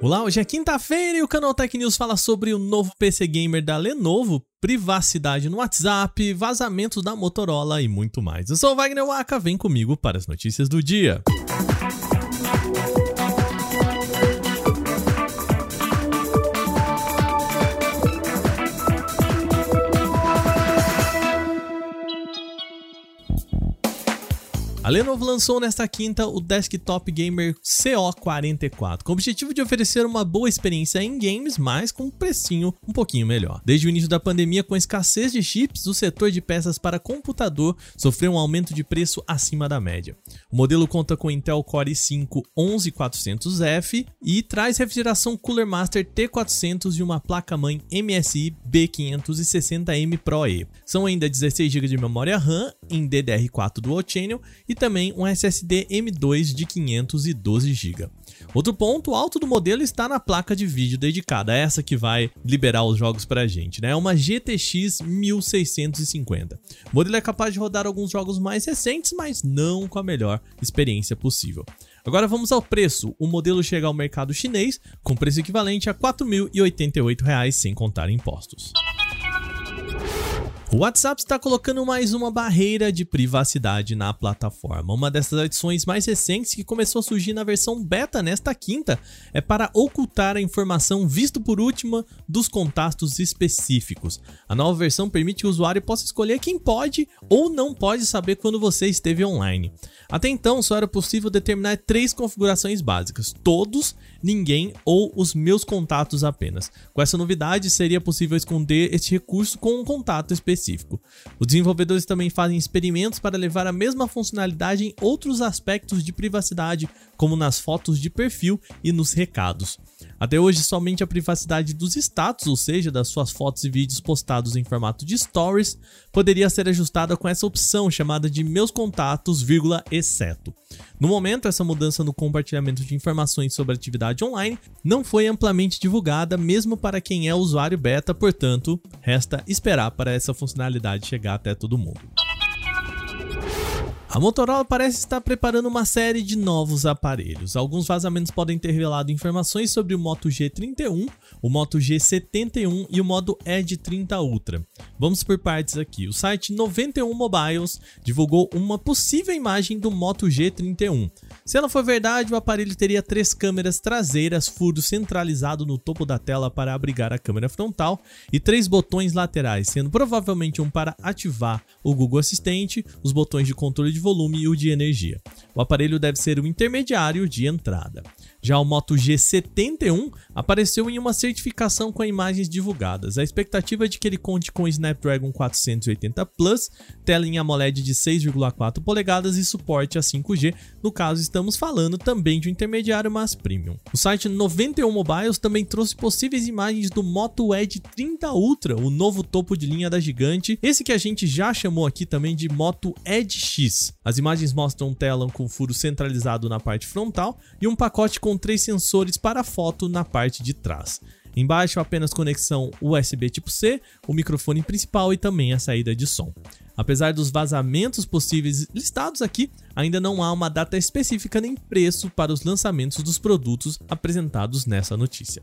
Olá, hoje é quinta-feira e o canal Tech News fala sobre o novo PC Gamer da Lenovo, privacidade no WhatsApp, vazamentos da Motorola e muito mais. Eu sou o Wagner Waka, vem comigo para as notícias do dia. A Lenovo lançou nesta quinta o Desktop Gamer CO44, com o objetivo de oferecer uma boa experiência em games, mas com um precinho um pouquinho melhor. Desde o início da pandemia, com escassez de chips, o setor de peças para computador sofreu um aumento de preço acima da média. O modelo conta com Intel Core i5 11400F e traz refrigeração Cooler Master T400 e uma placa-mãe MSI B560M Pro E. São ainda 16 GB de memória RAM em DDR4 Dual Channel e também um SSD M2 de 512 GB. Outro ponto alto do modelo está na placa de vídeo dedicada, essa que vai liberar os jogos para a gente, né? É uma GTX 1650. O modelo é capaz de rodar alguns jogos mais recentes, mas não com a melhor experiência possível. Agora vamos ao preço. O modelo chega ao mercado chinês com preço equivalente a R$ 4.088 sem contar impostos. O WhatsApp está colocando mais uma barreira de privacidade na plataforma. Uma dessas adições mais recentes que começou a surgir na versão beta nesta quinta é para ocultar a informação visto por última dos contatos específicos. A nova versão permite que o usuário possa escolher quem pode ou não pode saber quando você esteve online. Até então, só era possível determinar três configurações básicas: todos, ninguém ou os meus contatos apenas. Com essa novidade, seria possível esconder este recurso com um contato específico. Os desenvolvedores também fazem experimentos para levar a mesma funcionalidade em outros aspectos de privacidade, como nas fotos de perfil e nos recados. Até hoje, somente a privacidade dos status, ou seja, das suas fotos e vídeos postados em formato de stories, poderia ser ajustada com essa opção chamada de meus contatos, exceto. No momento, essa mudança no compartilhamento de informações sobre atividade online não foi amplamente divulgada, mesmo para quem é usuário beta, portanto, resta esperar para essa funcionalidade chegar até todo mundo. A Motorola parece estar preparando uma série de novos aparelhos. Alguns vazamentos podem ter revelado informações sobre o Moto G31, o Moto G71 e o modo Edge 30 Ultra. Vamos por partes aqui. O site 91 Mobiles divulgou uma possível imagem do Moto G31. Se ela for verdade, o aparelho teria três câmeras traseiras, furo centralizado no topo da tela para abrigar a câmera frontal e três botões laterais, sendo provavelmente um para ativar o Google Assistente, os botões de controle de volume e o de energia. O aparelho deve ser o intermediário de entrada. Já o Moto G71 apareceu em uma certificação com imagens divulgadas. A expectativa é de que ele conte com Snapdragon 480 Plus, tela em AMOLED de 6,4 polegadas e suporte a 5G. No caso, estamos falando também de um intermediário, mas premium. O site 91 Mobiles também trouxe possíveis imagens do Moto Edge 30 Ultra, o novo topo de linha da gigante, esse que a gente já chamou aqui também de Moto Edge X. As imagens mostram tela com furo centralizado na parte frontal e um pacote com três sensores para foto na parte de trás. Embaixo apenas conexão USB tipo C, o microfone principal e também a saída de som. Apesar dos vazamentos possíveis listados aqui, ainda não há uma data específica nem preço para os lançamentos dos produtos apresentados nessa notícia.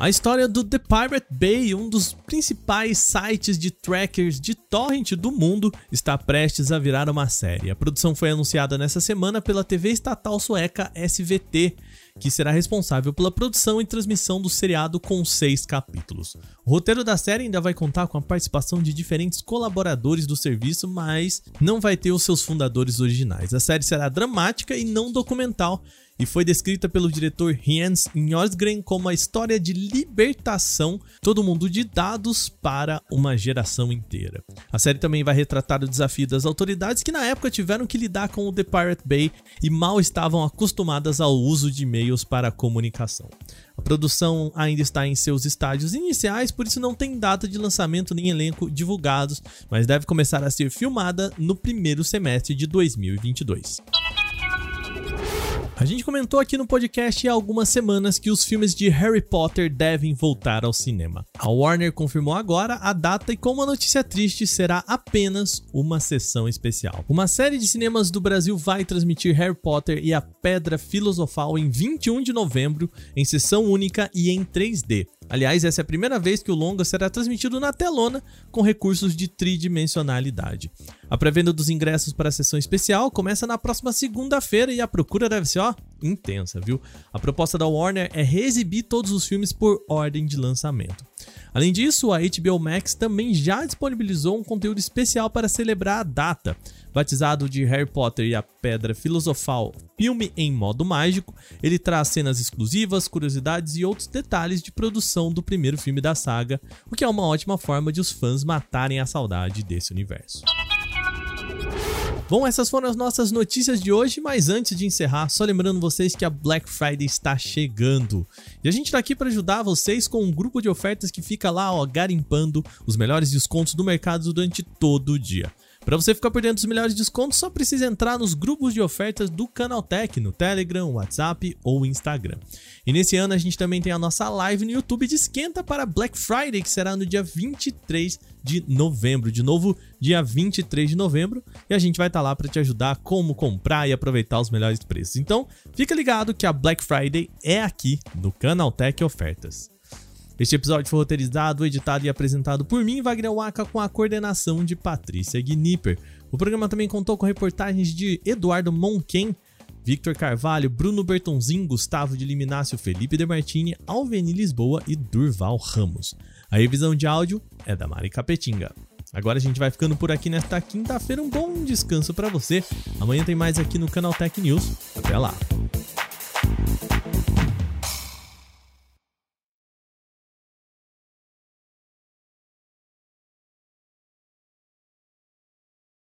A história do The Pirate Bay, um dos principais sites de trackers de torrent do mundo, está prestes a virar uma série. A produção foi anunciada nessa semana pela TV estatal sueca SVT, que será responsável pela produção e transmissão do seriado com seis capítulos. O roteiro da série ainda vai contar com a participação de diferentes colaboradores do serviço, mas não vai ter os seus fundadores originais. A série será dramática e não documental e foi descrita pelo diretor Jens Njösgren como a história de libertação todo mundo de dados para uma geração inteira. A série também vai retratar o desafio das autoridades que na época tiveram que lidar com o The Pirate Bay e mal estavam acostumadas ao uso de e-mails para comunicação. A produção ainda está em seus estágios iniciais, por isso não tem data de lançamento nem elenco divulgados, mas deve começar a ser filmada no primeiro semestre de 2022. A gente comentou aqui no podcast há algumas semanas que os filmes de Harry Potter devem voltar ao cinema. A Warner confirmou agora a data e, com uma notícia triste, será apenas uma sessão especial. Uma série de cinemas do Brasil vai transmitir Harry Potter e a Pedra Filosofal em 21 de novembro, em sessão única e em 3D. Aliás, essa é a primeira vez que o longa será transmitido na telona com recursos de tridimensionalidade. A pré-venda dos ingressos para a sessão especial começa na próxima segunda-feira e a procura deve ser, ó, intensa, viu? A proposta da Warner é reexibir todos os filmes por ordem de lançamento. Além disso, a HBO Max também já disponibilizou um conteúdo especial para celebrar a data. Batizado de Harry Potter e a Pedra Filosofal, filme em modo mágico, ele traz cenas exclusivas, curiosidades e outros detalhes de produção do primeiro filme da saga, o que é uma ótima forma de os fãs matarem a saudade desse universo. Bom, essas foram as nossas notícias de hoje, mas antes de encerrar, só lembrando vocês que a Black Friday está chegando. E a gente está aqui para ajudar vocês com um grupo de ofertas que fica lá, ó, garimpando os melhores descontos do mercado durante todo o dia. Para você ficar por dentro dos melhores descontos, só precisa entrar nos grupos de ofertas do Canaltech no Telegram, WhatsApp ou Instagram. E nesse ano a gente também tem a nossa live no YouTube de esquenta para Black Friday, que será no dia 23 de novembro. De novo, dia 23 de novembro, e a gente vai estar tá lá para te ajudar como comprar e aproveitar os melhores preços. Então, fica ligado que a Black Friday é aqui no Canaltech Ofertas. Este episódio foi roteirizado, editado e apresentado por mim, Wagner Waka, com a coordenação de Patrícia Gnipper. O programa também contou com reportagens de Eduardo Monquen, Victor Carvalho, Bruno Bertonzin, Gustavo de Liminácio, Felipe De Martini, Alveni Lisboa e Durval Ramos. A revisão de áudio é da Mari Capetinga. Agora a gente vai ficando por aqui nesta quinta-feira. Um bom descanso para você. Amanhã tem mais aqui no Canal Tech News. Até lá!